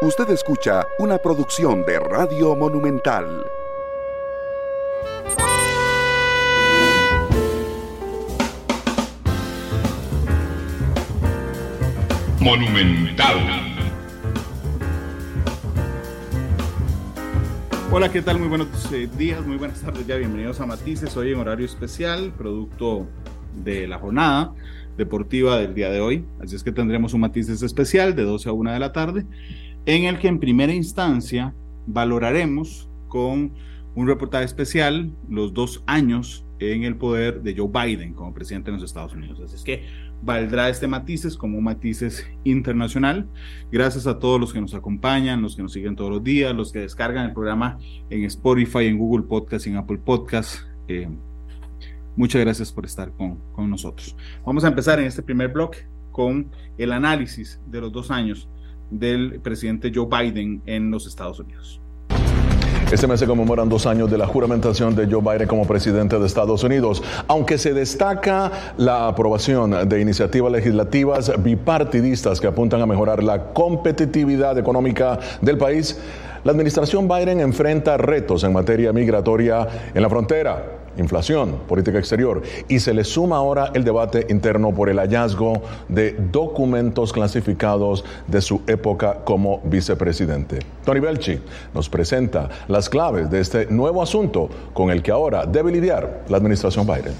Usted escucha una producción de Radio Monumental. Monumental. Hola, ¿qué tal? Muy buenos eh, días, muy buenas tardes ya. Bienvenidos a Matices. Hoy en horario especial, producto de la jornada deportiva del día de hoy. Así es que tendremos un Matices especial de 12 a 1 de la tarde en el que en primera instancia valoraremos con un reportaje especial los dos años en el poder de Joe Biden como presidente de los Estados Unidos. Así es que valdrá este matices como un matices internacional. Gracias a todos los que nos acompañan, los que nos siguen todos los días, los que descargan el programa en Spotify, en Google Podcast en Apple Podcast. Eh, muchas gracias por estar con, con nosotros. Vamos a empezar en este primer bloque con el análisis de los dos años del presidente Joe Biden en los Estados Unidos. Este mes se conmemoran dos años de la juramentación de Joe Biden como presidente de Estados Unidos. Aunque se destaca la aprobación de iniciativas legislativas bipartidistas que apuntan a mejorar la competitividad económica del país, la administración Biden enfrenta retos en materia migratoria en la frontera inflación, política exterior, y se le suma ahora el debate interno por el hallazgo de documentos clasificados de su época como vicepresidente. Tony Belchi nos presenta las claves de este nuevo asunto con el que ahora debe lidiar la administración Biden.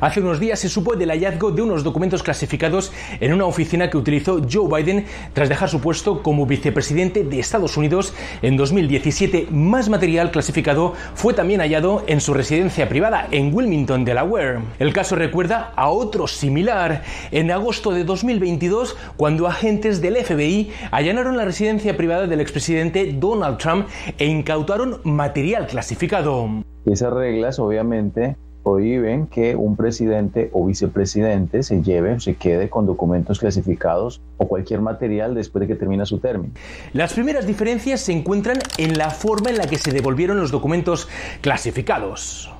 Hace unos días se supo del hallazgo de unos documentos clasificados en una oficina que utilizó Joe Biden tras dejar su puesto como vicepresidente de Estados Unidos en 2017. Más material clasificado fue también hallado en su residencia privada en Wilmington, Delaware. El caso recuerda a otro similar en agosto de 2022 cuando agentes del FBI allanaron la residencia privada del expresidente Donald Trump e incautaron material clasificado. Esas reglas obviamente prohíben que un presidente o vicepresidente se lleve o se quede con documentos clasificados o cualquier material después de que termina su término. Las primeras diferencias se encuentran en la forma en la que se devolvieron los documentos clasificados.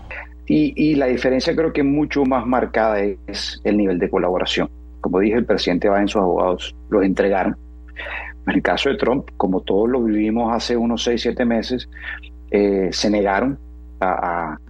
Y, la diferencia creo que mucho más marcada es el nivel de colaboración. Como dije, el presidente va en sus abogados los entregaron. En el caso de Trump, como todos lo vivimos hace unos 6, 7 meses, eh, se negaron a, a,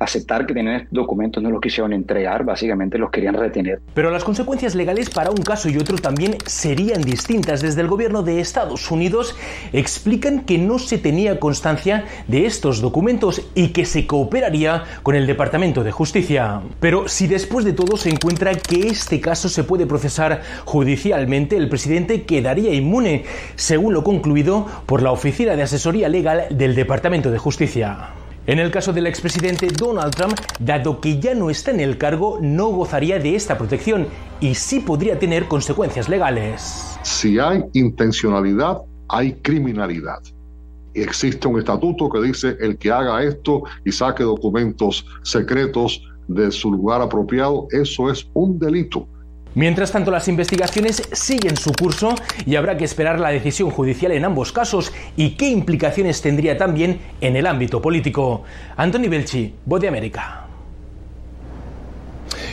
aceptar que tenían documentos, no los quisieron entregar, básicamente los querían retener. Pero las consecuencias legales para un caso y otro también serían distintas. Desde el gobierno de Estados Unidos explican que no se tenía constancia de estos documentos y que se cooperaría con el Departamento de Justicia. Pero si después de todo se encuentra que este caso se puede procesar judicialmente, el presidente quedaría inmune, según lo concluido por la Oficina de Asesoría Legal del Departamento de Justicia. En el caso del expresidente Donald Trump, dado que ya no está en el cargo, no gozaría de esta protección y sí podría tener consecuencias legales. Si hay intencionalidad, hay criminalidad. Existe un estatuto que dice el que haga esto y saque documentos secretos de su lugar apropiado, eso es un delito. Mientras tanto, las investigaciones siguen su curso y habrá que esperar la decisión judicial en ambos casos y qué implicaciones tendría también en el ámbito político. Anthony Belchi, Voz de América.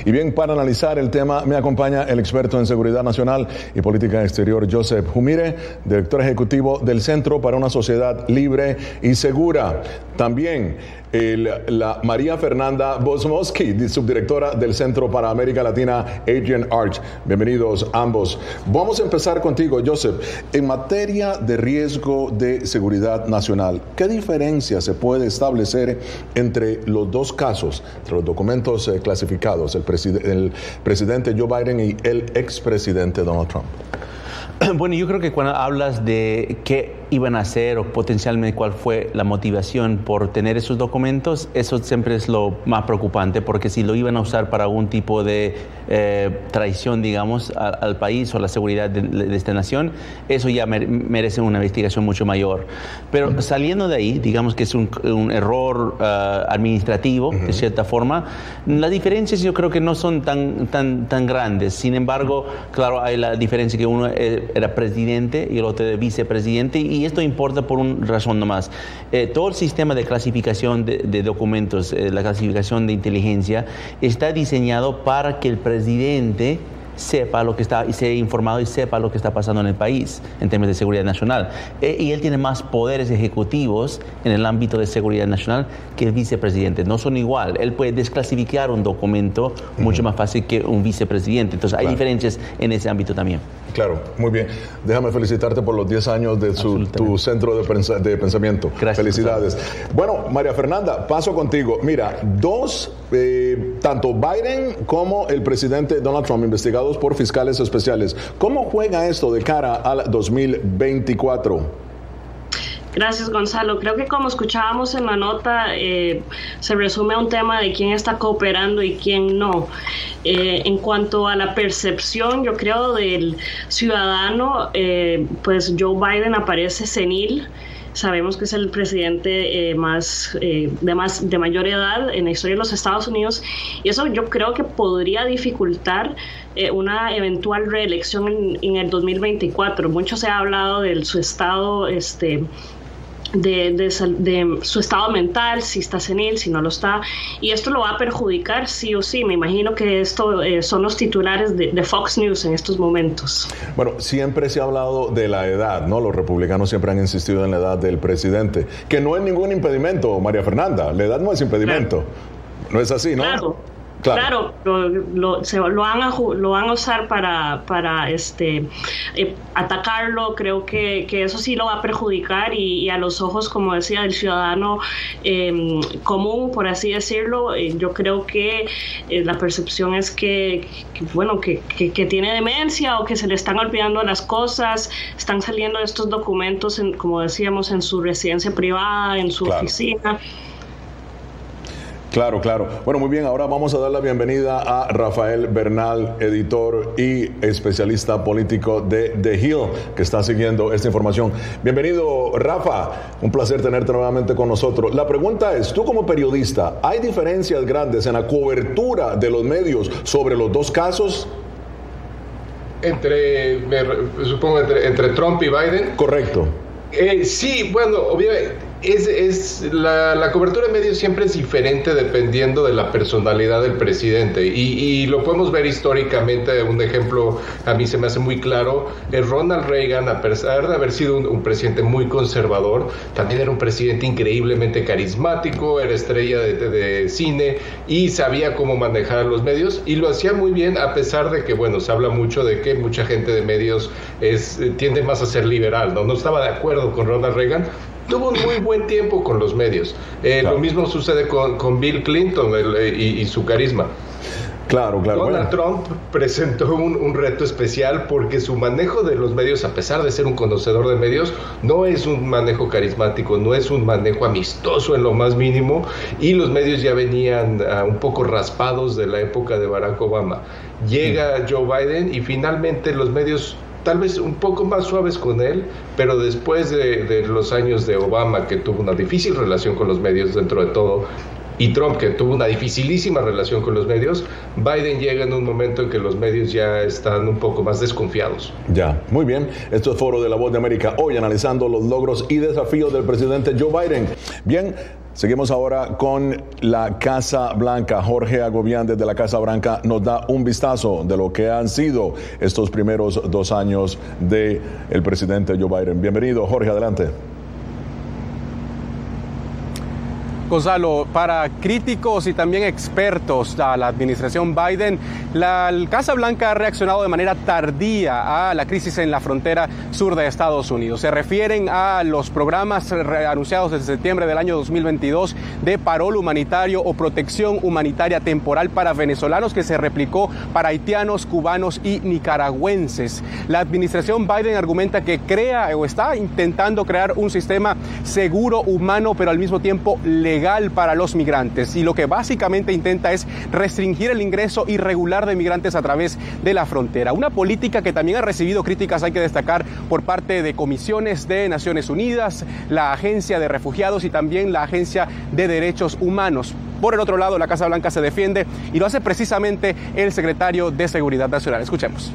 Y bien, para analizar el tema me acompaña el experto en seguridad nacional y política exterior Joseph Humire, director ejecutivo del Centro para una Sociedad Libre y Segura. También la María Fernanda Bosmowski, subdirectora del Centro para América Latina, Adrian Arch. Bienvenidos ambos. Vamos a empezar contigo, Joseph. En materia de riesgo de seguridad nacional, ¿qué diferencia se puede establecer entre los dos casos, entre los documentos eh, clasificados, el, el presidente Joe Biden y el expresidente Donald Trump? Bueno, yo creo que cuando hablas de qué iban a hacer o potencialmente cuál fue la motivación por tener esos documentos, eso siempre es lo más preocupante, porque si lo iban a usar para algún tipo de eh, traición, digamos, al país o la seguridad de, esta nación, eso ya merece una investigación mucho mayor. Pero saliendo de ahí, digamos que es un, error eh, administrativo, de cierta forma, las diferencias yo creo que no son tan, tan, tan grandes. Sin embargo, claro, hay la diferencia que uno eh, era presidente y el otro era vicepresidente. Y y esto importa por una razón nomás. Eh, todo el sistema de clasificación de, documentos, eh, la clasificación de inteligencia, está diseñado para que el presidente sepa lo que está y sea informado y sepa lo que está pasando en el país en términos de seguridad nacional. Eh, y él tiene más poderes ejecutivos en el ámbito de seguridad nacional que el vicepresidente. No son igual. Él puede desclasificar un documento mucho más fácil que un vicepresidente. Entonces hay diferencias en ese ámbito también. Claro, muy bien. Déjame felicitarte por los 10 años de tu centro de, de pensamiento. Gracias. Felicidades. Bueno, María Fernanda, paso contigo. Mira, dos, eh, tanto Biden como el presidente Donald Trump, investigados por fiscales especiales. ¿Cómo juega esto de cara al 2024? Gracias, Gonzalo. Creo que como escuchábamos en la nota, eh, se resume a un tema de quién está cooperando y quién no. Eh, en cuanto a la percepción, yo creo, del ciudadano, eh, pues Joe Biden aparece senil. Sabemos que es el presidente más, de más de mayor edad en la historia de los Estados Unidos y eso yo creo que podría dificultar una eventual reelección en, en, el 2024. Mucho se ha hablado de su estado este, de, su estado mental, si está senil, si no lo está, y esto lo va a perjudicar sí o sí. Me imagino que esto eh, son los titulares de, Fox News en estos momentos. Bueno, siempre se ha hablado de la edad, ¿no? Los republicanos siempre han insistido en la edad del presidente, que no es ningún impedimento, María Fernanda, la edad no es impedimento. No es así, ¿no? Claro. Claro, lo, lo, se, lo, van a, lo van a usar para, para este, eh, atacarlo, creo que, que, eso sí lo va a perjudicar y, a los ojos, como decía, del ciudadano em, común, por así decirlo, eh, yo creo que eh, la percepción es que, bueno, que, que, tiene demencia o que se le están olvidando las cosas, están saliendo estos documentos, en, como decíamos, en su residencia privada, en su oficina. Claro, claro. Bueno, muy bien, ahora vamos a dar la bienvenida a Rafael Bernal, editor y especialista político de The Hill, que está siguiendo esta información. Bienvenido, Rafa. Un placer tenerte nuevamente con nosotros. La pregunta es, tú como periodista, ¿hay diferencias grandes en la cobertura de los medios sobre los dos casos? Entre, supongo, entre, Trump y Biden. Correcto. Eh, sí, bueno, obviamente es, la, cobertura de medios siempre es diferente dependiendo de la personalidad del presidente y, y, lo podemos ver históricamente, un ejemplo a mí se me hace muy claro, es Ronald Reagan, a pesar de haber sido un, presidente muy conservador, también era un presidente increíblemente carismático, era estrella de, de, cine y sabía cómo manejar los medios y lo hacía muy bien a pesar de que, bueno, se habla mucho de que mucha gente de medios es, tiende más a ser liberal, ¿no? No estaba de acuerdo con Ronald Reagan, tuvo un muy buen tiempo con los medios. Eh, lo mismo sucede con, Bill Clinton eh, y, su carisma. Claro, claro. Donald Trump presentó un, reto especial porque su manejo de los medios, a pesar de ser un conocedor de medios, no es un manejo carismático, no es un manejo amistoso en lo más mínimo y los medios ya venían ah, un poco raspados de la época de Barack Obama. Llega Joe Biden y finalmente los medios tal vez un poco más suaves con él, pero después de, los años de Obama, que tuvo una difícil relación con los medios dentro de todo, y Trump, que tuvo una dificilísima relación con los medios, Biden llega en un momento en que los medios ya están un poco más desconfiados. Ya, muy bien. Esto es Foro de la Voz de América, hoy analizando los logros y desafíos del presidente Joe Biden. Bien, Seguimos ahora con la Casa Blanca. Jorge Agobián desde la Casa Blanca nos da un vistazo de lo que han sido estos primeros dos años del el presidente Joe Biden. Bienvenido, Jorge, adelante. Gonzalo, para críticos y también expertos a la administración Biden, la Casa Blanca ha reaccionado de manera tardía a la crisis en la frontera sur de Estados Unidos. Se refieren a los programas anunciados desde septiembre del año 2022 de parol humanitario o protección humanitaria temporal para venezolanos que se replicó para haitianos, cubanos y nicaragüenses. La administración Biden argumenta que crea o está intentando crear un sistema seguro, humano, pero al mismo tiempo legal legal para los migrantes y lo que básicamente intenta es restringir el ingreso irregular de migrantes a través de la frontera. Una política que también ha recibido críticas, hay que destacar, por parte de comisiones de Naciones Unidas, la Agencia de Refugiados y también la Agencia de Derechos Humanos. Por el otro lado, la Casa Blanca se defiende y lo hace precisamente el secretario de Seguridad Nacional. Escuchemos.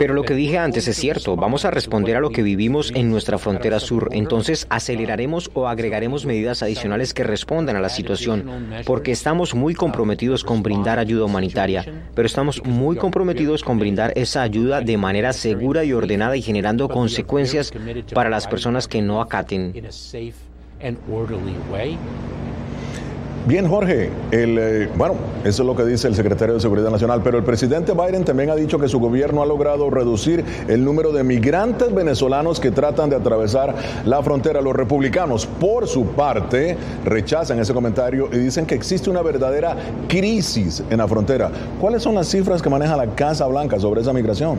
Pero lo que dije antes es cierto, vamos a responder a lo que vivimos en nuestra frontera sur, entonces aceleraremos o agregaremos medidas adicionales que respondan a la situación, porque estamos muy comprometidos con brindar ayuda humanitaria, pero estamos muy comprometidos con brindar esa ayuda de manera segura y ordenada y generando consecuencias para las personas que no acaten. Bien, Jorge, el, eh, bueno, eso es lo que dice el secretario de Seguridad Nacional, pero el presidente Biden también ha dicho que su gobierno ha logrado reducir el número de migrantes venezolanos que tratan de atravesar la frontera. Los republicanos, por su parte, rechazan ese comentario y dicen que existe una verdadera crisis en la frontera. ¿Cuáles son las cifras que maneja la Casa Blanca sobre esa migración?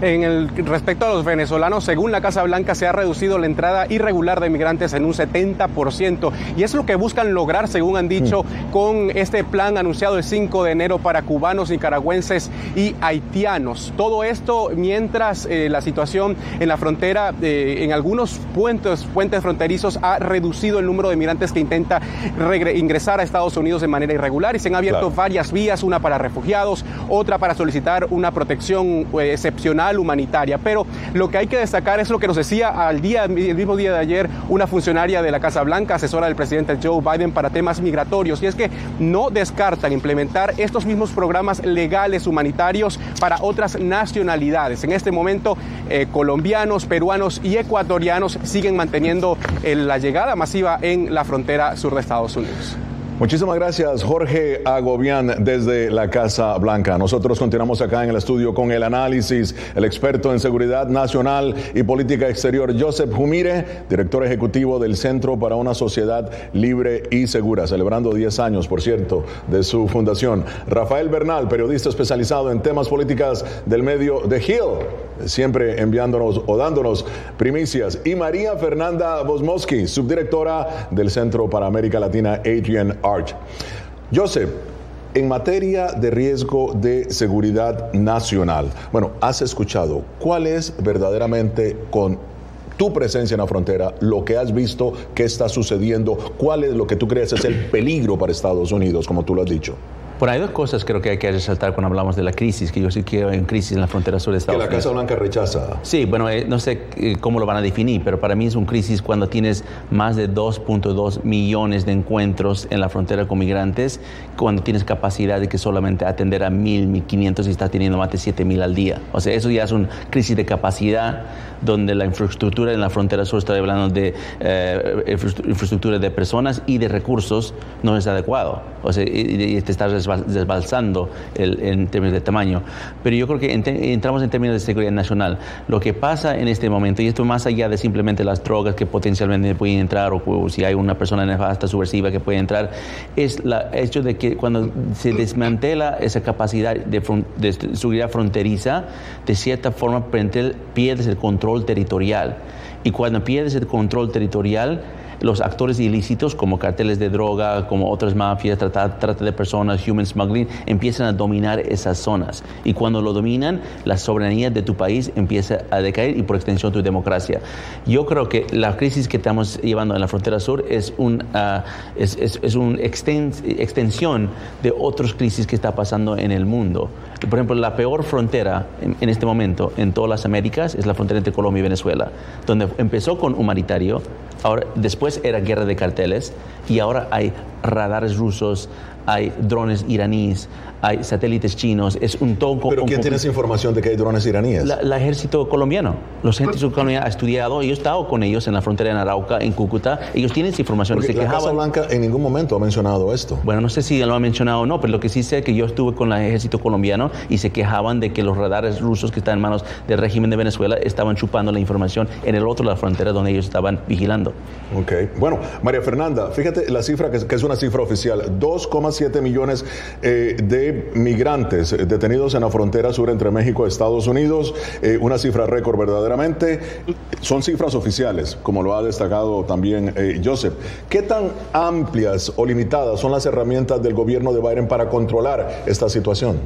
En el respecto a los venezolanos, según la Casa Blanca, se ha reducido la entrada irregular de migrantes en un 70%. Y es lo que buscan lograr, según han dicho, mm. con este plan anunciado el 5 de enero para cubanos, nicaragüenses y haitianos. Todo esto mientras eh, la situación en la frontera, eh, en algunos puentes, puentes fronterizos, ha reducido el número de migrantes que intenta ingresar a Estados Unidos de manera irregular y se han abierto varias vías, una para refugiados, otra para solicitar una protección eh, excepcional humanitaria. Pero lo que hay que destacar es lo que nos decía al día, el mismo día de ayer una funcionaria de la Casa Blanca, asesora del presidente Joe Biden para temas migratorios, y es que no descartan implementar estos mismos programas legales humanitarios para otras nacionalidades. En este momento, eh, colombianos, peruanos y ecuatorianos siguen manteniendo eh, la llegada masiva en la frontera sur de Estados Unidos. Muchísimas gracias, Jorge Agobián, desde la Casa Blanca. Nosotros continuamos acá en el estudio con el análisis, el experto en seguridad nacional y política exterior, Joseph Humire, director ejecutivo del Centro para una Sociedad Libre y Segura, celebrando 10 años, por cierto, de su fundación. Rafael Bernal, periodista especializado en temas políticas del medio de Hill, siempre enviándonos o dándonos primicias. Y María Fernanda Bosmowski, subdirectora del Centro para América Latina, Adrian Arch. Joseph, en materia de riesgo de seguridad nacional, bueno, has escuchado cuál es verdaderamente con tu presencia en la frontera, lo que has visto, qué está sucediendo, cuál es lo que tú crees es el peligro para Estados Unidos, como tú lo has dicho. Bueno, hay dos cosas creo que hay que resaltar cuando hablamos de la crisis, que yo sí quiero en crisis en la frontera sur de Estados Unidos. Que la Casa Blanca rechaza. Sí, bueno, eh, no sé eh, cómo lo van a definir, pero para mí es una crisis cuando tienes más de 2.2 millones de encuentros en la frontera con migrantes, cuando tienes capacidad de que solamente atender a 1.000, 1.500 y estás teniendo más de 7.000 al día. O sea, eso ya es una crisis de capacidad donde la infraestructura en la frontera sur, está hablando de eh, infraestructura de personas y de recursos, no es adecuado. O sea, y, te estás desbalsando en términos de tamaño. Pero yo creo que entramos en términos de seguridad nacional. Lo que pasa en este momento, y esto más allá de simplemente las drogas que potencialmente pueden entrar o, si hay una persona nefasta, subversiva que puede entrar, es el hecho de que cuando se desmantela esa capacidad de, de seguridad fronteriza, de cierta forma pierdes el control territorial. Y cuando pierdes el control territorial, los actores ilícitos como carteles de droga, como otras mafias, trata, trata, de personas, human smuggling, empiezan a dominar esas zonas. Y cuando lo dominan, la soberanía de tu país empieza a decaer y por extensión tu democracia. Yo creo que la crisis que estamos llevando en la frontera sur es, un, ah, es, es, una extensión de otras crisis que está pasando en el mundo. Por ejemplo, la peor frontera en, en este momento en todas las Américas es la frontera entre Colombia y Venezuela, donde empezó con humanitario, ahora después era guerra de carteles y ahora hay radares rusos, hay drones iraníes, hay satélites chinos, es un toco. ¿Pero quién tiene esa información de que hay drones iraníes? El ejército colombiano. Los ejércitos colombianos ha estudiado, yo he estado con ellos en la frontera de Arauca, en Cúcuta, ellos tienen esa información. Porque la Casa Blanca en ningún momento ha mencionado esto. Bueno, no sé si lo ha mencionado o no, pero lo que sí sé es que yo estuve con el ejército colombiano y se quejaban de que los radares rusos que están en manos del régimen de Venezuela estaban chupando la información en el otro de la frontera donde ellos estaban vigilando. Ok, bueno, María Fernanda, fíjate la cifra que, que es una cifra oficial, 2,7 millones eh, de migrantes detenidos en la frontera sur entre México y Estados Unidos, eh, una cifra récord verdaderamente. Son cifras oficiales, como lo ha destacado también eh, Joseph. ¿Qué tan amplias o limitadas son las herramientas del gobierno de Biden para controlar esta situación?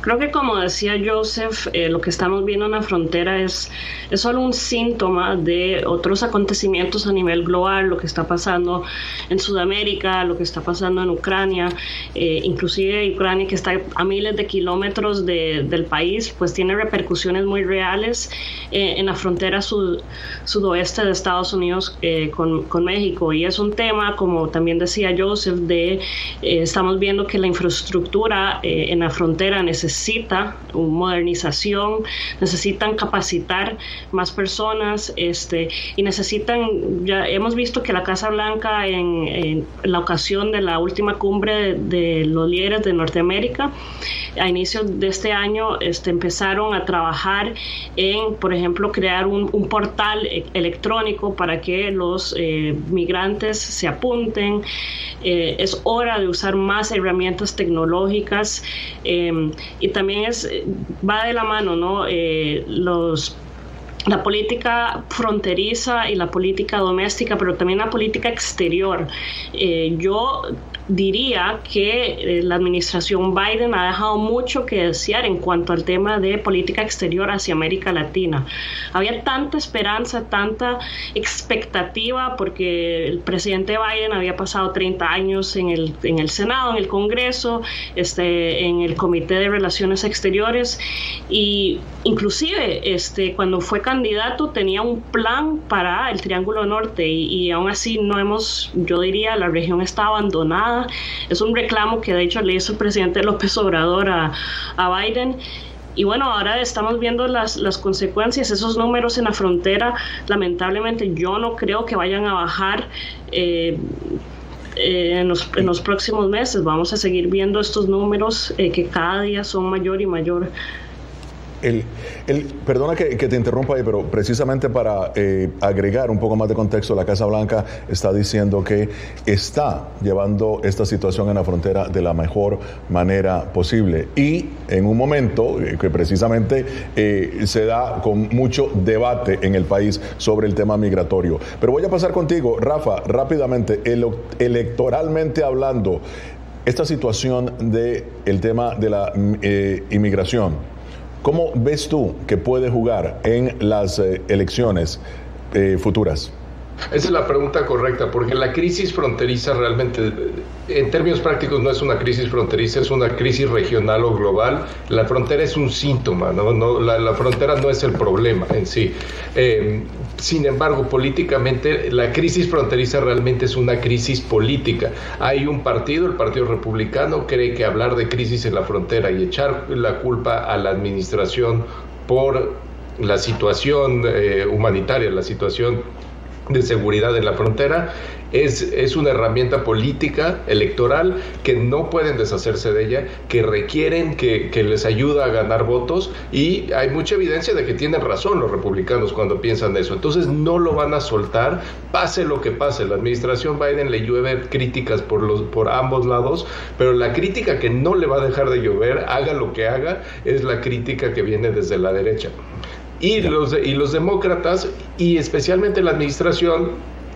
Creo que como decía Joseph, eh, lo que estamos viendo en la frontera es, es solo un síntoma de otros acontecimientos a nivel global, lo que está pasando en Sudamérica, lo que está pasando en Ucrania, eh, inclusive Ucrania que está a miles de kilómetros del país, pues tiene repercusiones muy reales eh, en la frontera sudoeste de Estados Unidos con, con, México. Y es un tema, como también decía Joseph, de estamos viendo que la infraestructura en la frontera necesita necesita modernización, necesitan capacitar más personas este, y necesitan, ya hemos visto que la Casa Blanca en, la ocasión de la última cumbre de, los líderes de Norteamérica, a inicios de este año este, empezaron a trabajar en, por ejemplo, crear un, portal e, electrónico para que los eh, migrantes se apunten. Eh, es hora de usar más herramientas tecnológicas em, y también es, va de la mano, ¿no? Eh, los la política fronteriza y la política doméstica, pero también la política exterior. Eh, yo diría que eh, la administración Biden ha dejado mucho que desear en cuanto al tema de política exterior hacia América Latina. Había tanta esperanza, tanta expectativa, porque el presidente Biden había pasado 30 años en el, en el Senado, en el Congreso, este, en el Comité de Relaciones Exteriores, y inclusive este, cuando fue candidato tenía un plan para el Triángulo Norte, y, y aún así no hemos, yo diría, la región está abandonada es un reclamo que de hecho le hizo el presidente López Obrador a, Biden. Y bueno, ahora estamos viendo las, consecuencias, esos números en la frontera, lamentablemente yo no creo que vayan a bajar. Eh, eh, en, los, en, los, próximos meses vamos a seguir viendo estos números eh, que cada día son mayor y mayor. El, el, perdona que, te interrumpa ahí, pero precisamente para eh, agregar un poco más de contexto, la Casa Blanca está diciendo que está llevando esta situación en la frontera de la mejor manera posible y en un momento eh, que precisamente eh, se da con mucho debate en el país sobre el tema migratorio. Pero voy a pasar contigo, Rafa, rápidamente, electoralmente hablando, esta situación del el tema de la inmigración ¿Cómo ves tú que puede jugar en las eh, elecciones eh, futuras? Esa es la pregunta correcta, porque la crisis fronteriza realmente, en términos prácticos, no es una crisis fronteriza, es una crisis regional o global. La frontera es un síntoma, ¿no? no la, frontera no es el problema en sí. Eh, sin embargo, políticamente, la crisis fronteriza realmente es una crisis política. Hay un partido, el Partido Republicano, cree que hablar de crisis en la frontera y echar la culpa a la administración por la situación eh, humanitaria, la situación de seguridad en la frontera es, es, una herramienta política, electoral, que no pueden deshacerse de ella, que requieren que, que, les ayuda a ganar votos y hay mucha evidencia de que tienen razón los republicanos cuando piensan eso. Entonces no lo van a soltar, pase lo que pase. La administración Biden le llueve críticas por, los, por ambos lados, pero la crítica que no le va a dejar de llover, haga lo que haga, es la crítica que viene desde la derecha. Y los, y los demócratas, y especialmente la administración,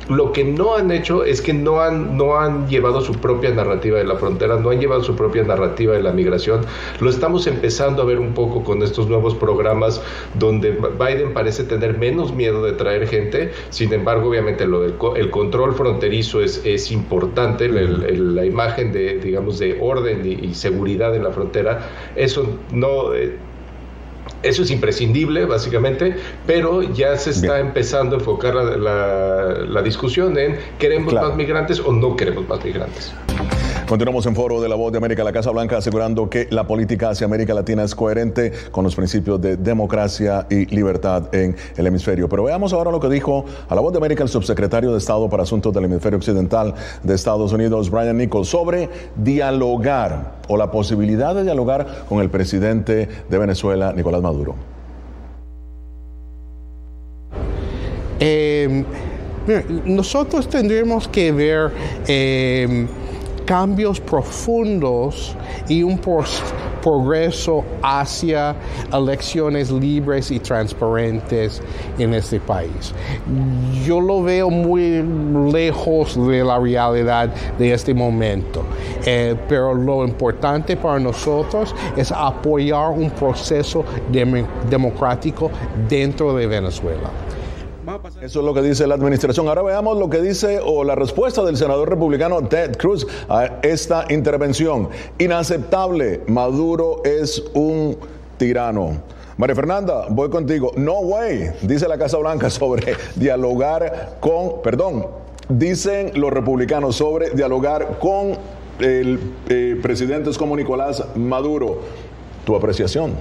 lo que no han hecho es que no han, no han llevado su propia narrativa de la frontera, no han llevado su propia narrativa de la migración. Lo estamos empezando a ver un poco con estos nuevos programas donde Biden parece tener menos miedo de traer gente. Sin embargo, obviamente lo del el control fronterizo es, es importante, la imagen de, digamos, de orden y, seguridad en la frontera. Eso no... Eh, eso es imprescindible, básicamente, pero ya se está empezando a enfocar la, discusión en queremos más migrantes o no queremos más migrantes. Continuamos en foro de la voz de América, la Casa Blanca, asegurando que la política hacia América Latina es coherente con los principios de democracia y libertad en el hemisferio. Pero veamos ahora lo que dijo a la voz de América el subsecretario de Estado para Asuntos del Hemisferio Occidental de Estados Unidos, Brian Nichols, sobre dialogar o la posibilidad de dialogar con el presidente de Venezuela, Nicolás Maduro. Eh, nosotros tendremos que ver eh, cambios profundos y un progreso hacia elecciones libres y transparentes en este país. Yo lo veo muy lejos de la realidad de este momento, eh, pero lo importante para nosotros es apoyar un proceso democrático dentro de Venezuela. Eso es lo que dice la administración. Ahora veamos lo que dice o la respuesta del senador republicano Ted Cruz a esta intervención. Inaceptable. Maduro es un tirano. María Fernanda, voy contigo. No way, dice la Casa Blanca sobre dialogar con, perdón, dicen los republicanos sobre dialogar con el eh, presidentes como Nicolás Maduro. Tu apreciación.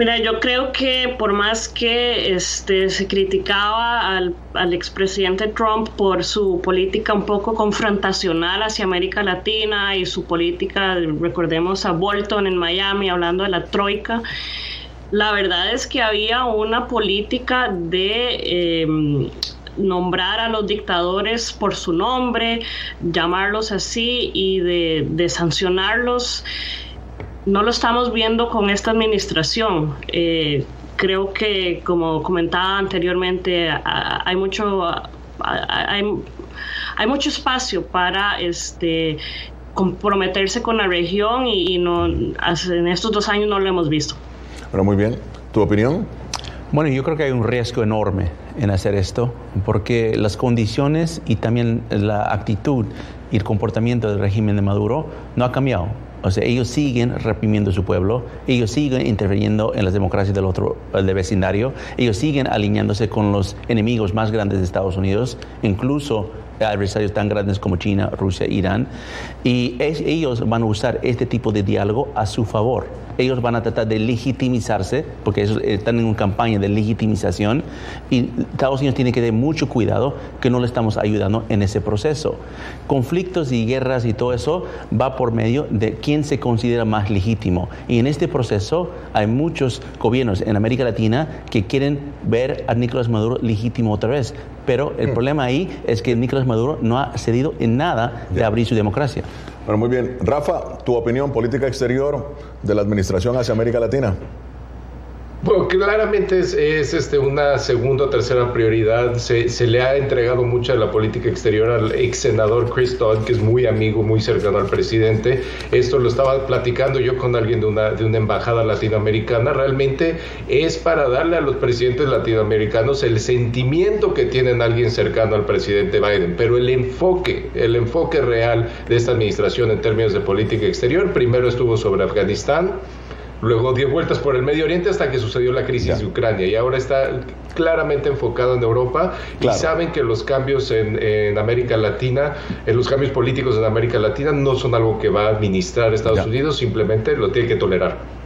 Mira, yo creo que por más que este, se criticaba al, al expresidente Trump por su política un poco confrontacional hacia América Latina y su política, recordemos a Bolton en Miami hablando de la troika, la verdad es que había una política de... Em, nombrar a los dictadores por su nombre, llamarlos así y de, de sancionarlos no lo estamos viendo con esta administración. Eh, creo que, como comentaba anteriormente, hay mucho, hay, mucho espacio para este comprometerse con la región y, no, en estos dos años no lo hemos visto. Pero muy bien, ¿tu opinión? Bueno, yo creo que hay un riesgo enorme en hacer esto, porque las condiciones y también la actitud y el comportamiento del régimen de Maduro no ha cambiado. O sea, ellos siguen reprimiendo su pueblo, ellos siguen interviniendo en las democracias del otro del vecindario, ellos siguen alineándose con los enemigos más grandes de Estados Unidos, incluso adversarios tan grandes como China, Rusia, Irán, y ellos van a usar este tipo de diálogo a su favor ellos van a tratar de legitimizarse, porque ellos están en una campaña de legitimización, y Estados Unidos tiene que tener mucho cuidado que no le estamos ayudando en ese proceso. Conflictos y guerras y todo eso va por medio de quién se considera más legítimo. Y en este proceso hay muchos gobiernos en América Latina que quieren ver a Nicolás Maduro legítimo otra vez. Pero el mm. problema ahí es que Nicolás Maduro no ha cedido en nada de abrir su democracia. Bueno, muy bien. Rafa, tu opinión política exterior de la administración hacia América Latina. Bueno, claramente es, este, una segunda o tercera prioridad. Se, le ha entregado mucha de la política exterior al ex senador Chris Todd, que es muy amigo, muy cercano al presidente. Esto lo estaba platicando yo con alguien de una, de una embajada latinoamericana. Realmente es para darle a los presidentes latinoamericanos el sentimiento que tienen alguien cercano al presidente Biden. Pero el enfoque, el enfoque real de esta administración en términos de política exterior, primero estuvo sobre Afganistán Luego dio vueltas por el Medio Oriente hasta que sucedió la crisis de Ucrania y ahora está claramente enfocado en Europa y saben que los cambios en, América Latina, en los cambios políticos en América Latina no son algo que va a administrar Estados Unidos, simplemente lo tiene que tolerar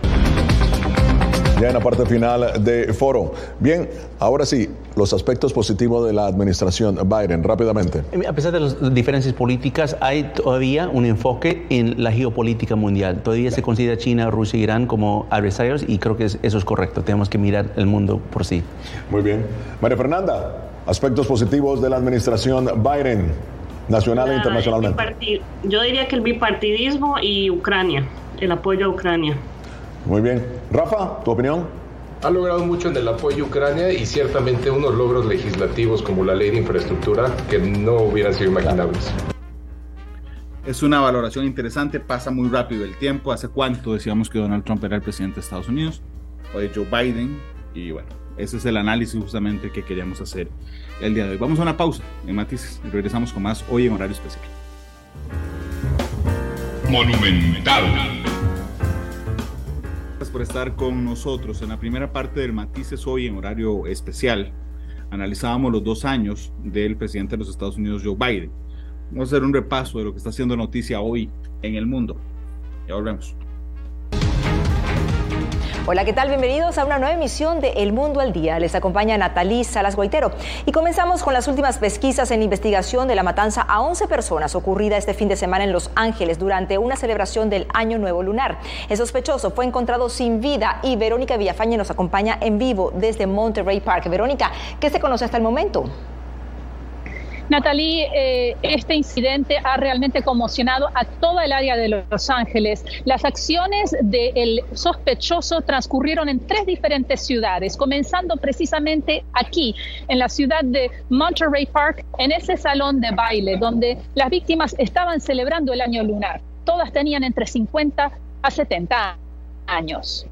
ya en la parte final de foro. Bien, ahora sí, los aspectos positivos de la administración Biden, rápidamente. A pesar de las diferencias políticas, hay todavía un enfoque en la geopolítica mundial. Todavía se considera China, Rusia e Irán como adversarios y creo que eso es correcto. Tenemos que mirar el mundo por sí. Muy bien. María Fernanda, aspectos positivos de la administración Biden, nacional e internacionalmente. Yo diría que el bipartidismo y Ucrania, el apoyo a Ucrania. Muy bien. Rafa, ¿tu opinión? Ha logrado mucho en el apoyo a Ucrania y ciertamente unos logros legislativos como la ley de infraestructura que no hubieran sido imaginables. Es una valoración interesante, pasa muy rápido el tiempo. ¿Hace cuánto decíamos que Donald Trump era el presidente de Estados Unidos? O de Joe Biden. Y bueno, ese es el análisis justamente que queríamos hacer el día de hoy. Vamos a una pausa en Matices y regresamos con más hoy en horario especial. Monumental por estar con nosotros. En la primera parte del Matices hoy en horario especial, analizábamos los dos años del presidente de los Estados Unidos, Joe Biden. Vamos a hacer un repaso de lo que está haciendo noticia hoy en el mundo. Ya volvemos. Hola, ¿qué tal? Bienvenidos a una nueva emisión de El Mundo al Día. Les acompaña Natalí Salas Guaitero. Y comenzamos con las últimas pesquisas en investigación de la matanza a 11 personas ocurrida este fin de semana en Los Ángeles durante una celebración del Año Nuevo Lunar. El sospechoso fue encontrado sin vida y Verónica Villafañe nos acompaña en vivo desde Monterey Park. Verónica, ¿qué se conoce hasta el momento? Natalie, eh, este incidente ha realmente conmocionado a toda el área de Los Ángeles. Las acciones del sospechoso transcurrieron en tres diferentes ciudades, comenzando precisamente aquí, en la ciudad de Monterey Park, en ese salón de baile donde las víctimas estaban celebrando el año lunar. Todas tenían entre 50 a 70 años.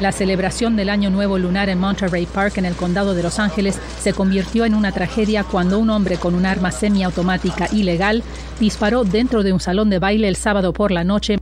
La celebración del Año Nuevo Lunar en Monterey Park, en el condado de Los Ángeles, se convirtió en una tragedia cuando un hombre con un arma semiautomática ilegal disparó dentro de un salón de baile el sábado por la noche.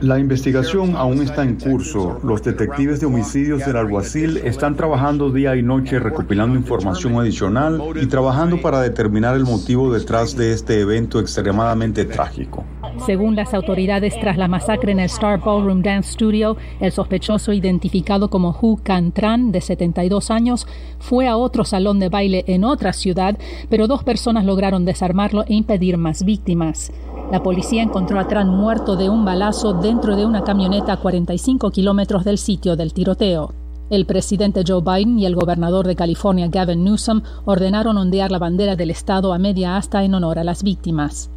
La investigación aún está en curso. Los detectives de homicidios del alguacil están trabajando día y noche recopilando información adicional y trabajando para determinar el motivo detrás de este evento extremadamente trágico. Según las autoridades, tras la masacre en el Star Ballroom Dance Studio, el sospechoso identificado como Hu Can Tran, de 72 años, fue a otro salón de baile en otra ciudad, pero dos personas lograron desarmarlo e impedir más víctimas. La policía encontró a Tran muerto de un balazo dentro de una camioneta a 45 kilómetros del sitio del tiroteo. El presidente Joe Biden y el gobernador de California Gavin Newsom ordenaron ondear la bandera del estado a media asta en honor a las víctimas.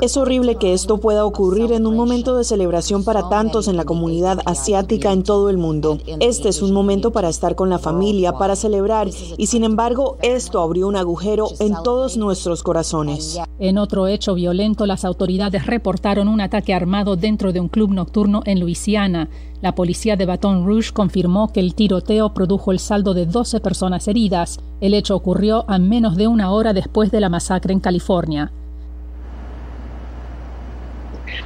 Es horrible que esto pueda ocurrir en un momento de celebración para tantos en la comunidad asiática en todo el mundo. Este es un momento para estar con la familia, para celebrar, y sin embargo esto abrió un agujero en todos nuestros corazones. En otro hecho violento, las autoridades reportaron un ataque armado dentro de un club nocturno en Luisiana. La policía de Baton Rouge confirmó que el tiroteo produjo el saldo de 12 personas heridas. El hecho ocurrió a menos de una hora después de la masacre en California.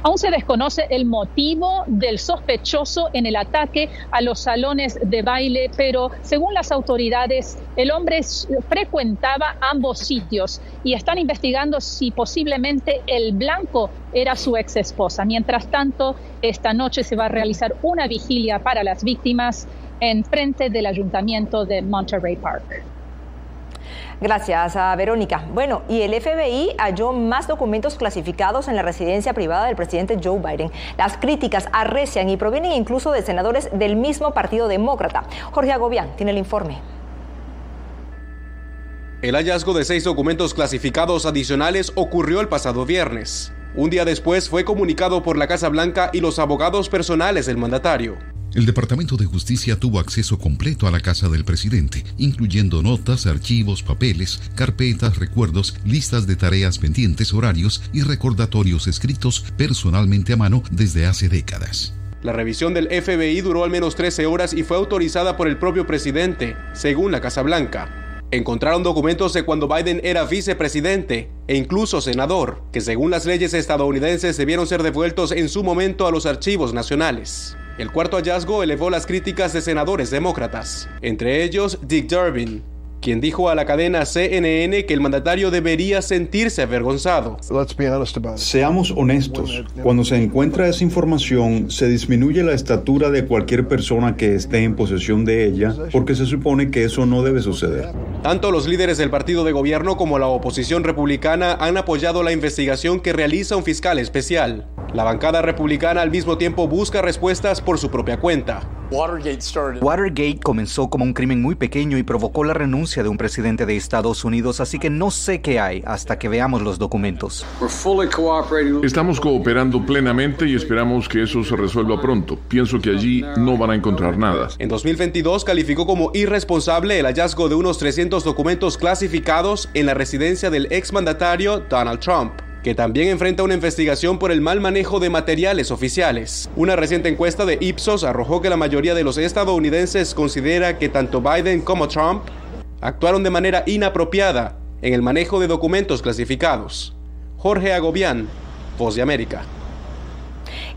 Aún se desconoce el motivo del sospechoso en el ataque a los salones de baile, pero según las autoridades, el hombre frecuentaba ambos sitios y están investigando si posiblemente el blanco era su ex esposa. Mientras tanto, esta noche se va a realizar una vigilia para las víctimas en frente del ayuntamiento de Monterey Park. Gracias a Verónica. Bueno, y el FBI halló más documentos clasificados en la residencia privada del presidente Joe Biden. Las críticas arrecian y provienen incluso de senadores del mismo Partido Demócrata. Jorge Agobián tiene el informe. El hallazgo de seis documentos clasificados adicionales ocurrió el pasado viernes. Un día después fue comunicado por la Casa Blanca y los abogados personales del mandatario. El Departamento de Justicia tuvo acceso completo a la casa del presidente, incluyendo notas, archivos, papeles, carpetas, recuerdos, listas de tareas pendientes, horarios y recordatorios escritos personalmente a mano desde hace décadas. La revisión del FBI duró al menos 13 horas y fue autorizada por el propio presidente, según la Casa Blanca. Encontraron documentos de cuando Biden era vicepresidente e incluso senador, que según las leyes estadounidenses debieron ser devueltos en su momento a los archivos nacionales. El cuarto hallazgo elevó las críticas de senadores demócratas, entre ellos Dick Durbin, quien dijo a la cadena CNN que el mandatario debería sentirse avergonzado. Seamos honestos, cuando se encuentra esa información se disminuye la estatura de cualquier persona que esté en posesión de ella porque se supone que eso no debe suceder. Tanto los líderes del partido de gobierno como la oposición republicana han apoyado la investigación que realiza un fiscal especial. La bancada republicana al mismo tiempo busca respuestas por su propia cuenta. Watergate comenzó como un crimen muy pequeño y provocó la renuncia de un presidente de Estados Unidos, así que no sé qué hay hasta que veamos los documentos. Estamos cooperando plenamente y esperamos que eso se resuelva pronto. Pienso que allí no van a encontrar nada. En 2022 calificó como irresponsable el hallazgo de unos 300 documentos clasificados en la residencia del exmandatario Donald Trump que también enfrenta una investigación por el mal manejo de materiales oficiales. Una reciente encuesta de Ipsos arrojó que la mayoría de los estadounidenses considera que tanto Biden como Trump actuaron de manera inapropiada en el manejo de documentos clasificados. Jorge Agobián, Voz de América.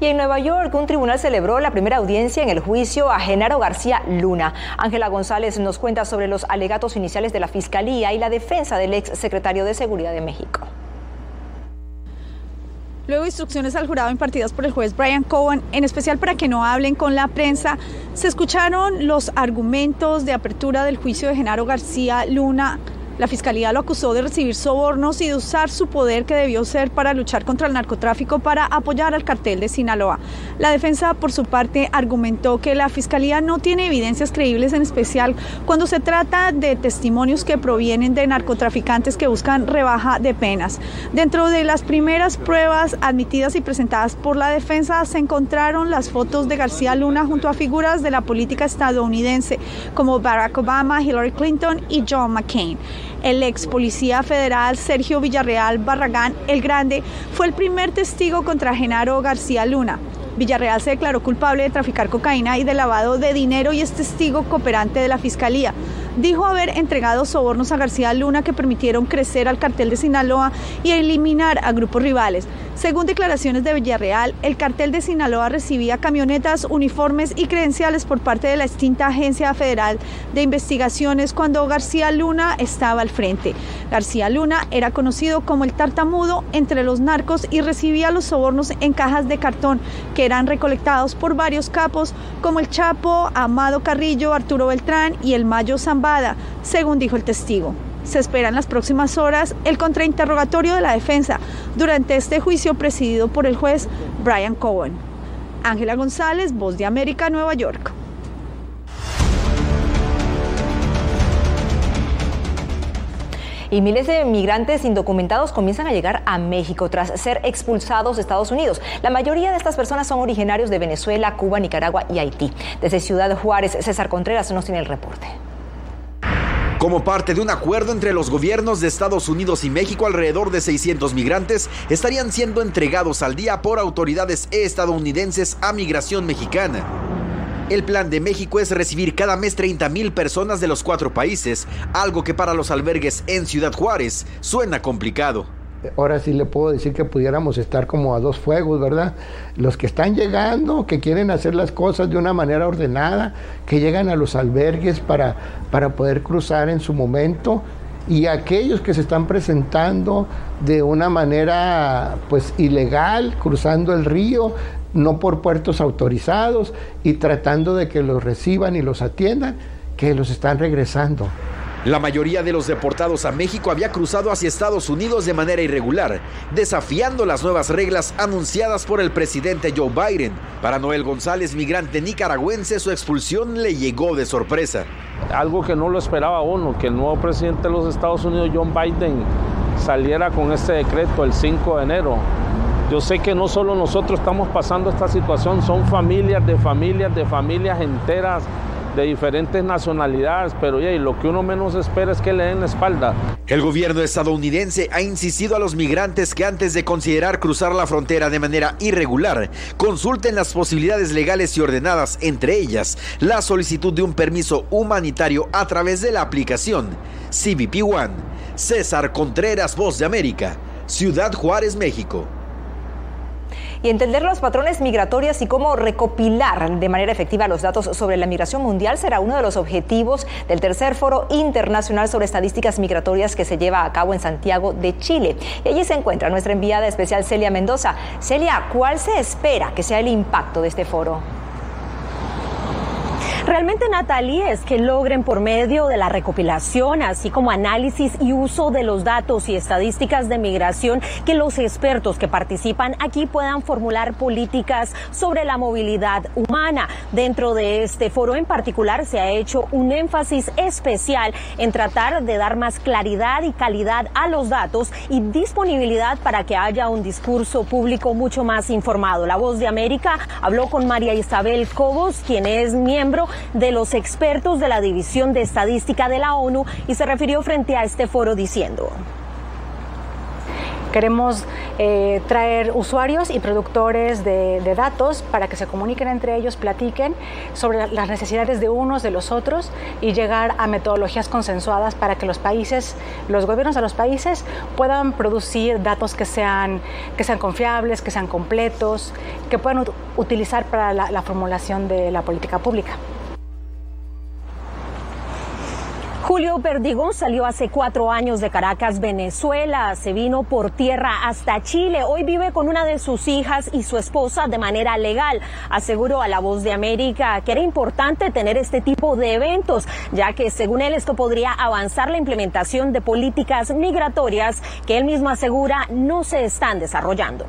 Y en Nueva York, un tribunal celebró la primera audiencia en el juicio a Genaro García Luna. Ángela González nos cuenta sobre los alegatos iniciales de la Fiscalía y la defensa del ex secretario de Seguridad de México. Luego instrucciones al jurado impartidas por el juez Brian Cohen, en especial para que no hablen con la prensa, se escucharon los argumentos de apertura del juicio de Genaro García Luna La fiscalía lo acusó de recibir sobornos y de usar su poder que debió ser para luchar contra el narcotráfico para apoyar al cartel de Sinaloa. La defensa, por su parte, argumentó que la fiscalía no tiene evidencias creíbles, en especial cuando se trata de testimonios que provienen de narcotraficantes que buscan rebaja de penas. Dentro de las primeras pruebas admitidas y presentadas por la defensa se encontraron las fotos de García Luna junto a figuras de la política estadounidense como Barack Obama, Hillary Clinton y John McCain. El ex policía federal Sergio Villarreal Barragán el Grande fue el primer testigo contra Genaro García Luna. Villarreal se declaró culpable de traficar cocaína y de lavado de dinero y es testigo cooperante de la fiscalía. Dijo haber entregado sobornos a García Luna que permitieron crecer al cartel de Sinaloa y eliminar a grupos rivales. Según declaraciones de Villarreal, el cartel de Sinaloa recibía camionetas, uniformes y credenciales por parte de la extinta Agencia Federal de Investigaciones cuando García Luna estaba al frente. García Luna era conocido como el tartamudo entre los narcos y recibía los sobornos en cajas de cartón que eran recolectados por varios capos como el Chapo, Amado Carrillo, Arturo Beltrán y el Mayo Según dijo el testigo. Se espera en las próximas horas el contrainterrogatorio de la defensa durante este juicio presidido por el juez Brian Cohen. Ángela González, Voz de América, Nueva York. Y miles de migrantes indocumentados comienzan a llegar a México tras ser expulsados de Estados Unidos. La mayoría de estas personas son originarios de Venezuela, Cuba, Nicaragua y Haití. Desde Ciudad Juárez, César Contreras nos tiene el reporte. Como parte de un acuerdo entre los gobiernos de Estados Unidos y México, alrededor de 600 migrantes estarían siendo entregados al día por autoridades estadounidenses a migración mexicana. El plan de México es recibir cada mes 30 mil personas de los cuatro países, algo que para los albergues en Ciudad Juárez suena complicado ahora sí le puedo decir que pudiéramos estar como a dos fuegos, ¿verdad? Los que están llegando, que quieren hacer las cosas de una manera ordenada, que llegan a los albergues para, para poder cruzar en su momento, y aquellos que se están presentando de una manera pues ilegal, cruzando el río, no por puertos autorizados y tratando de que los reciban y los atiendan, que los están regresando. La mayoría de los deportados a México había cruzado hacia Estados Unidos de manera irregular, desafiando las nuevas reglas anunciadas por el presidente Joe Biden. Para Noel González, migrante nicaragüense, su expulsión le llegó de sorpresa. Algo que no lo esperaba uno, que el nuevo presidente de los Estados Unidos, John Biden, saliera con este decreto el 5 de enero. Yo sé que no solo nosotros estamos pasando esta situación, son familias de familias de familias enteras de diferentes nacionalidades, pero y lo que uno menos espera es que le den la espalda. El gobierno estadounidense ha insistido a los migrantes que antes de considerar cruzar la frontera de manera irregular, consulten las posibilidades legales y ordenadas, entre ellas la solicitud de un permiso humanitario a través de la aplicación CBP One. César Contreras, Voz de América, Ciudad Juárez, México y entender los patrones migratorios y cómo recopilar de manera efectiva los datos sobre la migración mundial será uno de los objetivos del tercer foro internacional sobre estadísticas migratorias que se lleva a cabo en Santiago de Chile. Y allí se encuentra nuestra enviada especial Celia Mendoza. Celia, ¿cuál se espera que sea el impacto de este foro? Realmente, Natalie, es que logren por medio de la recopilación, así como análisis y uso de los datos y estadísticas de migración, que los expertos que participan aquí puedan formular políticas sobre la movilidad humana. Dentro de este foro en particular se ha hecho un énfasis especial en tratar de dar más claridad y calidad a los datos y disponibilidad para que haya un discurso público mucho más informado. La Voz de América habló con María Isabel Cobos, quien es miembro de los expertos de la División de Estadística de la ONU y se refirió frente a este foro diciendo. Queremos eh, traer usuarios y productores de, datos para que se comuniquen entre ellos, platiquen sobre las necesidades de unos de los otros y llegar a metodologías consensuadas para que los países, los gobiernos de los países puedan producir datos que sean, que sean confiables, que sean completos, que puedan utilizar para la formulación de la política pública. Julio Perdigón salió hace cuatro años de Caracas, Venezuela. Se vino por tierra hasta Chile. Hoy vive con una de sus hijas y su esposa de manera legal. Aseguró a La Voz de América que era importante tener este tipo de eventos, ya que según él esto podría avanzar la implementación de políticas migratorias que él mismo asegura no se están desarrollando.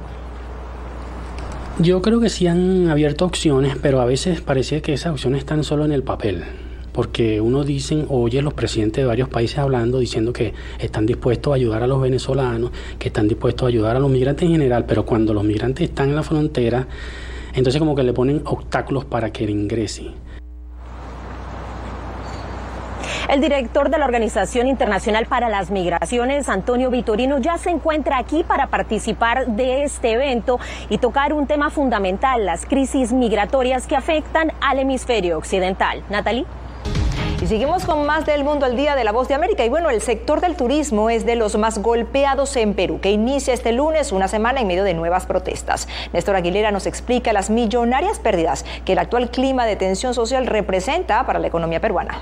Yo creo que sí han abierto opciones, pero a veces parece que esas opciones están solo en el papel porque uno dicen, oye los presidentes de varios países hablando, diciendo que están dispuestos a ayudar a los venezolanos, que están dispuestos a ayudar a los migrantes en general, pero cuando los migrantes están en la frontera, entonces como que le ponen obstáculos para que ingrese. El director de la Organización Internacional para las Migraciones, Antonio Vitorino, ya se encuentra aquí para participar de este evento y tocar un tema fundamental, las crisis migratorias que afectan al hemisferio occidental. Natalie. Y seguimos con más del mundo al día de la voz de América. Y bueno, el sector del turismo es de los más golpeados en Perú, que inicia este lunes una semana en medio de nuevas protestas. Néstor Aguilera nos explica las millonarias pérdidas que el actual clima de tensión social representa para la economía peruana.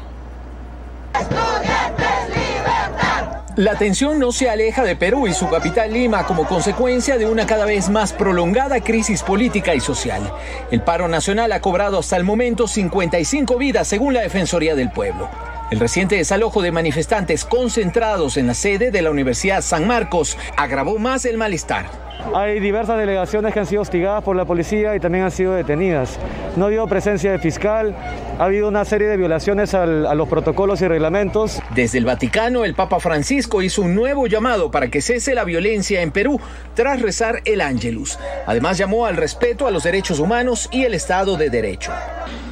La tensión no se aleja de Perú y su capital Lima como consecuencia de una cada vez más prolongada crisis política y social. El paro nacional ha cobrado hasta el momento 55 vidas según la Defensoría del Pueblo. El reciente desalojo de manifestantes concentrados en la sede de la Universidad San Marcos agravó más el malestar. Hay diversas delegaciones que han sido hostigadas por la policía y también han sido detenidas. No ha habido presencia de fiscal, ha habido una serie de violaciones a los protocolos y reglamentos. Desde el Vaticano, el Papa Francisco hizo un nuevo llamado para que cese la violencia en Perú tras rezar el Ángelus. Además llamó al respeto a los derechos humanos y el Estado de Derecho.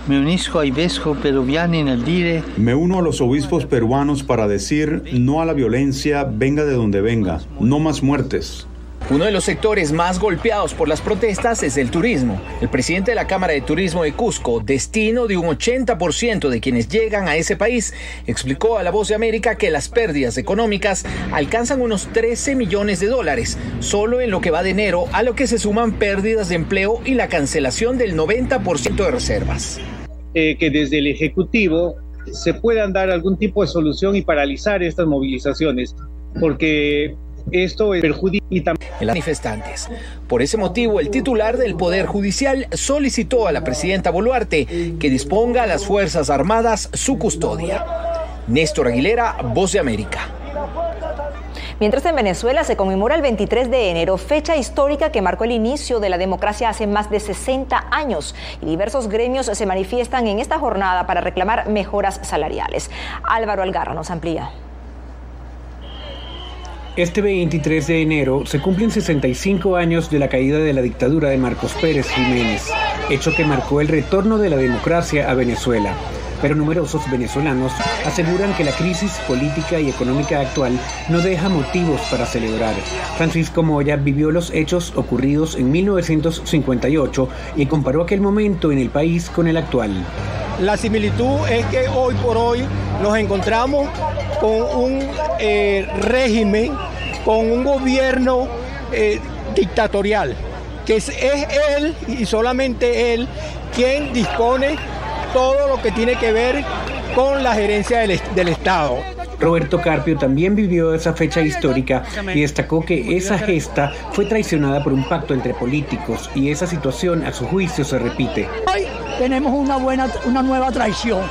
Me unisco a peruviano en el dire. Me uno a los obispos peruanos para decir no a la violencia, venga de donde venga, no más muertes. Uno de los sectores más golpeados por las protestas es el turismo. El presidente de la Cámara de Turismo de Cusco, destino de un 80% de quienes llegan a ese país, explicó a La Voz de América que las pérdidas económicas alcanzan unos 13 millones de dólares, solo en lo que va de enero, a lo que se suman pérdidas de empleo y la cancelación del 90% de reservas. Eh, que desde el Ejecutivo se puedan dar algún tipo de solución y paralizar estas movilizaciones, porque esto perjudica a manifestantes. Por ese motivo, el titular del Poder Judicial solicitó a la presidenta Boluarte que disponga a las Fuerzas Armadas su custodia. Néstor Aguilera, Voz de América. Mientras en Venezuela se conmemora el 23 de enero, fecha histórica que marcó el inicio de la democracia hace más de 60 años, y diversos gremios se manifiestan en esta jornada para reclamar mejoras salariales. Álvaro Algarra nos amplía. Este 23 de enero se cumplen 65 años de la caída de la dictadura de Marcos Pérez Jiménez, hecho que marcó el retorno de la democracia a Venezuela. Pero numerosos venezolanos aseguran que la crisis política y económica actual no deja motivos para celebrar. Francisco Moya vivió los hechos ocurridos en 1958 y comparó aquel momento en el país con el actual. La similitud es que hoy por hoy nos encontramos con un eh, régimen, con un gobierno eh, dictatorial, que es, él y solamente él quien dispone todo lo que tiene que ver con la gerencia del, del Estado. Roberto Carpio también vivió esa fecha histórica y destacó que esa gesta fue traicionada por un pacto entre políticos y esa situación a su juicio se repite. Hoy tenemos una, buena, una nueva traición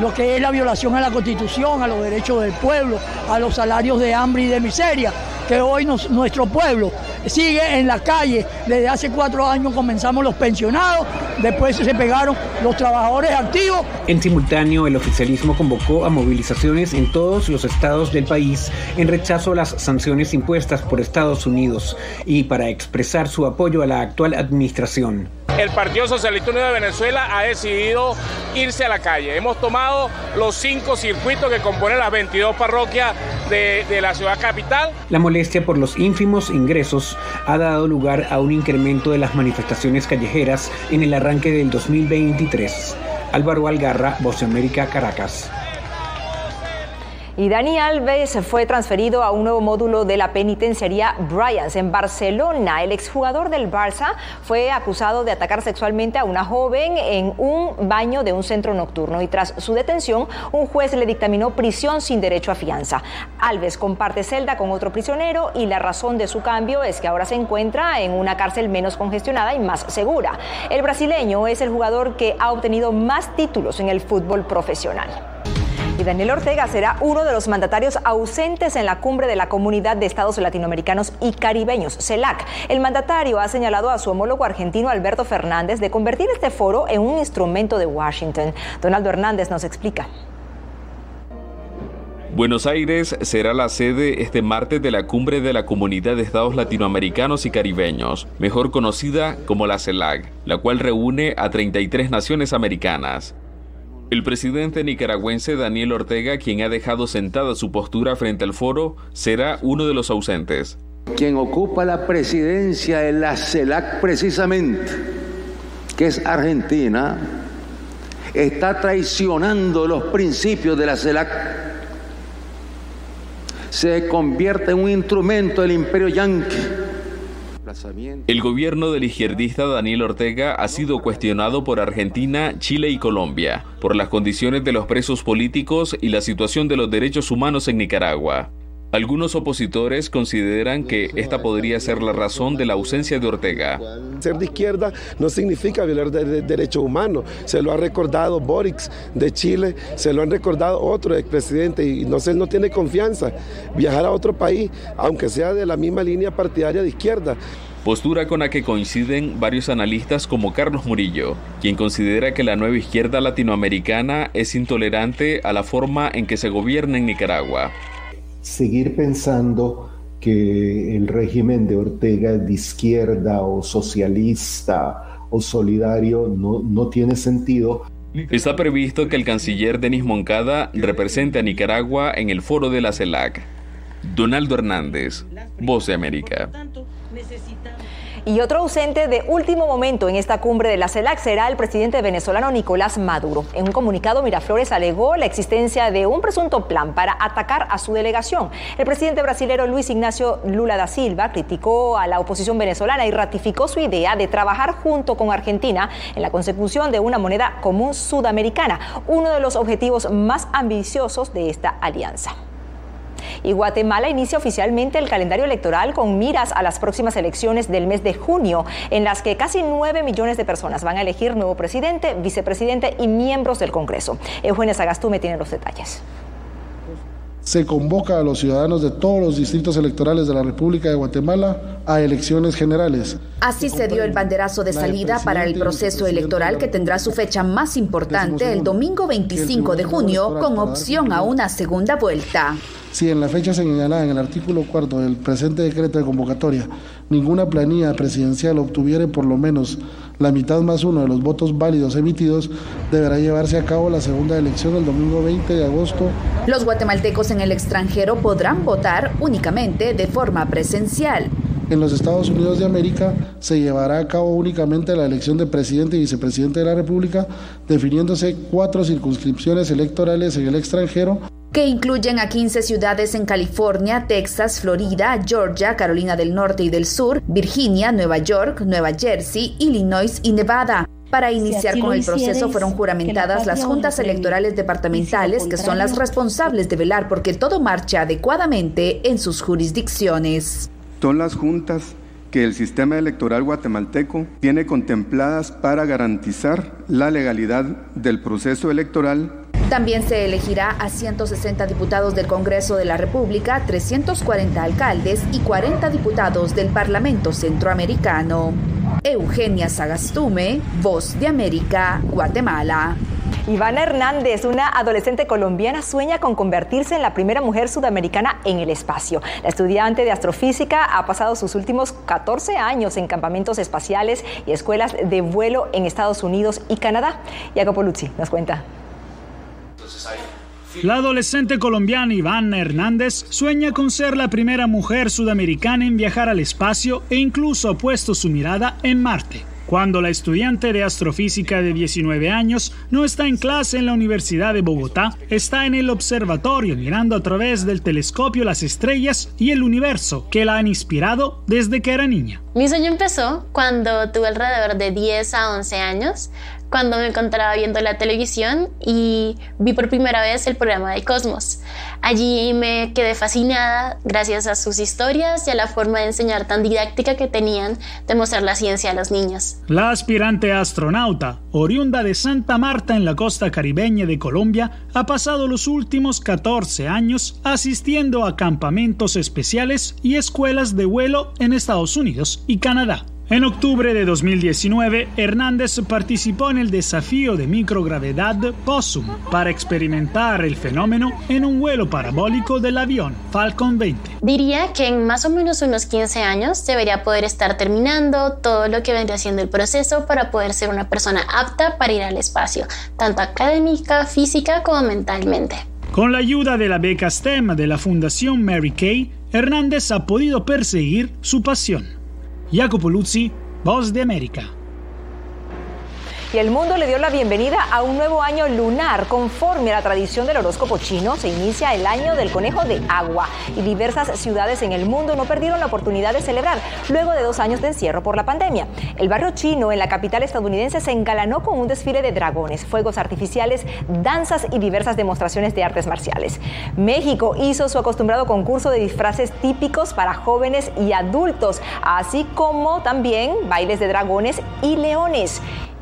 lo que es la violación a la Constitución, a los derechos del pueblo, a los salarios de hambre y de miseria, que hoy nuestro pueblo sigue en la calle. Desde hace cuatro años comenzamos los pensionados, después se pegaron los trabajadores activos. En simultáneo, el oficialismo convocó a movilizaciones en todos los estados del país en rechazo a las sanciones impuestas por Estados Unidos y para expresar su apoyo a la actual administración el Partido Socialista Unido de Venezuela ha decidido irse a la calle. Hemos tomado los cinco circuitos que componen las 22 parroquias de, la ciudad capital. La molestia por los ínfimos ingresos ha dado lugar a un incremento de las manifestaciones callejeras en el arranque del 2023. Álvaro Algarra, Voz América, Caracas. Y Dani Alves fue transferido a un nuevo módulo de la penitenciaría Bryans en Barcelona. El exjugador del Barça fue acusado de atacar sexualmente a una joven en un baño de un centro nocturno y tras su detención un juez le dictaminó prisión sin derecho a fianza. Alves comparte celda con otro prisionero y la razón de su cambio es que ahora se encuentra en una cárcel menos congestionada y más segura. El brasileño es el jugador que ha obtenido más títulos en el fútbol profesional. Y Daniel Ortega será uno de los mandatarios ausentes en la cumbre de la Comunidad de Estados Latinoamericanos y Caribeños, CELAC. El mandatario ha señalado a su homólogo argentino Alberto Fernández de convertir este foro en un instrumento de Washington. Donaldo Hernández nos explica. Buenos Aires será la sede este martes de la cumbre de la Comunidad de Estados Latinoamericanos y Caribeños, mejor conocida como la CELAC, la cual reúne a 33 naciones americanas. El presidente nicaragüense Daniel Ortega, quien ha dejado sentada su postura frente al foro, será uno de los ausentes. Quien ocupa la presidencia de la CELAC precisamente, que es Argentina, está traicionando los principios de la CELAC. Se convierte en un instrumento del imperio yanqui el gobierno del izquierdista Daniel Ortega ha sido cuestionado por Argentina, Chile y Colombia por las condiciones de los presos políticos y la situación de los derechos humanos en Nicaragua. Algunos opositores consideran que esta podría ser la razón de la ausencia de Ortega. Ser de izquierda no significa violar derechos humanos. Se lo ha recordado Boric de Chile, se lo han recordado otros expresidentes y no, él no tiene confianza viajar a otro país, aunque sea de la misma línea partidaria de izquierda postura con la que coinciden varios analistas como Carlos Murillo, quien considera que la nueva izquierda latinoamericana es intolerante a la forma en que se gobierna en Nicaragua. Seguir pensando que el régimen de Ortega de izquierda o socialista o solidario no, no tiene sentido. Está previsto que el canciller Denis Moncada represente a Nicaragua en el foro de la CELAC. Donaldo Hernández, Voz de América. Y otro ausente de último momento en esta cumbre de la CELAC será el presidente venezolano Nicolás Maduro. En un comunicado, Miraflores alegó la existencia de un presunto plan para atacar a su delegación. El presidente brasilero Luis Ignacio Lula da Silva criticó a la oposición venezolana y ratificó su idea de trabajar junto con Argentina en la consecución de una moneda común sudamericana, uno de los objetivos más ambiciosos de esta alianza. Y Guatemala inicia oficialmente el calendario electoral con miras a las próximas elecciones del mes de junio, en las que casi 9 millones de personas van a elegir nuevo presidente, vicepresidente y miembros del Congreso. Eugenia Sagastume tiene los detalles se convoca a los ciudadanos de todos los distritos electorales de la República de Guatemala a elecciones generales. Así se dio el banderazo de salida para el proceso electoral que tendrá su fecha más importante el domingo 25 de junio con opción a una segunda vuelta. Si en la fecha señalada en el artículo cuarto del presente decreto de convocatoria ninguna planilla presidencial obtuviere por lo menos la mitad más uno de los votos válidos emitidos, deberá llevarse a cabo la segunda elección el domingo 20 de agosto. Los guatemaltecos en el extranjero podrán votar únicamente de forma presencial. En los Estados Unidos de América se llevará a cabo únicamente la elección de presidente y vicepresidente de la República, definiéndose cuatro circunscripciones electorales en el extranjero que incluyen a 15 ciudades en California, Texas, Florida, Georgia, Carolina del Norte y del Sur, Virginia, Nueva York, Nueva Jersey, Illinois y Nevada. Para iniciar con el proceso fueron juramentadas las juntas electorales departamentales, que son las responsables de velar porque todo marche adecuadamente en sus jurisdicciones. Son las juntas que el sistema electoral guatemalteco tiene contempladas para garantizar la legalidad del proceso electoral también se elegirá a 160 diputados del Congreso de la República, 340 alcaldes y 40 diputados del Parlamento Centroamericano. Eugenia Sagastume, Voz de América, Guatemala. Ivana Hernández, una adolescente colombiana, sueña con convertirse en la primera mujer sudamericana en el espacio. La estudiante de astrofísica ha pasado sus últimos 14 años en campamentos espaciales y escuelas de vuelo en Estados Unidos y Canadá. Jacopo Luzzi nos cuenta. La adolescente colombiana Ivana Hernández sueña con ser la primera mujer sudamericana en viajar al espacio e incluso ha puesto su mirada en Marte. cuando la estudiante de astrofísica de 19 años no está en clase en la Universidad de Bogotá, está en el observatorio mirando a través del telescopio las estrellas y el universo que la han inspirado desde que era niña. Mi sueño empezó cuando tuve alrededor de 10 a 11 años cuando me encontraba viendo la televisión y vi por primera vez el programa de Cosmos. Allí me quedé fascinada gracias a sus historias y a la forma de enseñar tan didáctica que tenían de mostrar la ciencia a los niños. La aspirante astronauta, oriunda de Santa Marta en la costa caribeña de Colombia, ha pasado los últimos 14 años asistiendo a campamentos especiales y escuelas de vuelo en Estados Unidos y Canadá. En octubre de 2019, Hernández participó en el desafío de microgravedad POSUM para experimentar el fenómeno en un vuelo parabólico del avión Falcon 20. Diría que en más o menos unos 15 años debería poder estar terminando todo lo que vendría siendo el proceso para poder ser una persona apta para ir al espacio, tanto académica, física como mentalmente. Con la ayuda de la beca STEM de la Fundación Mary Kay, Hernández ha podido perseguir su pasión Jacopo Luzzi, Voz de América y el mundo le dio la bienvenida a un nuevo año lunar. Conforme a la tradición del horóscopo chino, se inicia el año del conejo de agua y diversas ciudades en el mundo no perdieron la oportunidad de celebrar luego de dos años de encierro por la pandemia. El barrio chino en la capital estadounidense se engalanó con un desfile de dragones, fuegos artificiales, danzas y diversas demostraciones de artes marciales. México hizo su acostumbrado concurso de disfraces típicos para jóvenes y adultos, así como también bailes de dragones y leones.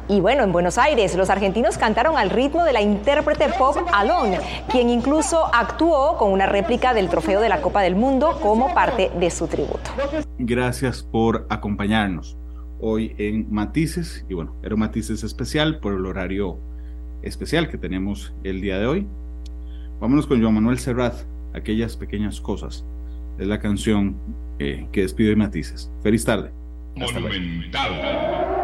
Y bueno, en Buenos Aires, los argentinos cantaron al ritmo de la intérprete pop Alone, quien incluso actuó con una réplica del trofeo de la Copa del Mundo como parte de su tributo. Gracias por acompañarnos hoy en Matices. Y bueno, era un Matices especial por el horario especial que tenemos el día de hoy. Vámonos con Joan Manuel Serrat, aquellas pequeñas cosas. Es la canción eh, que despide Matices. Feliz tarde. Monumental.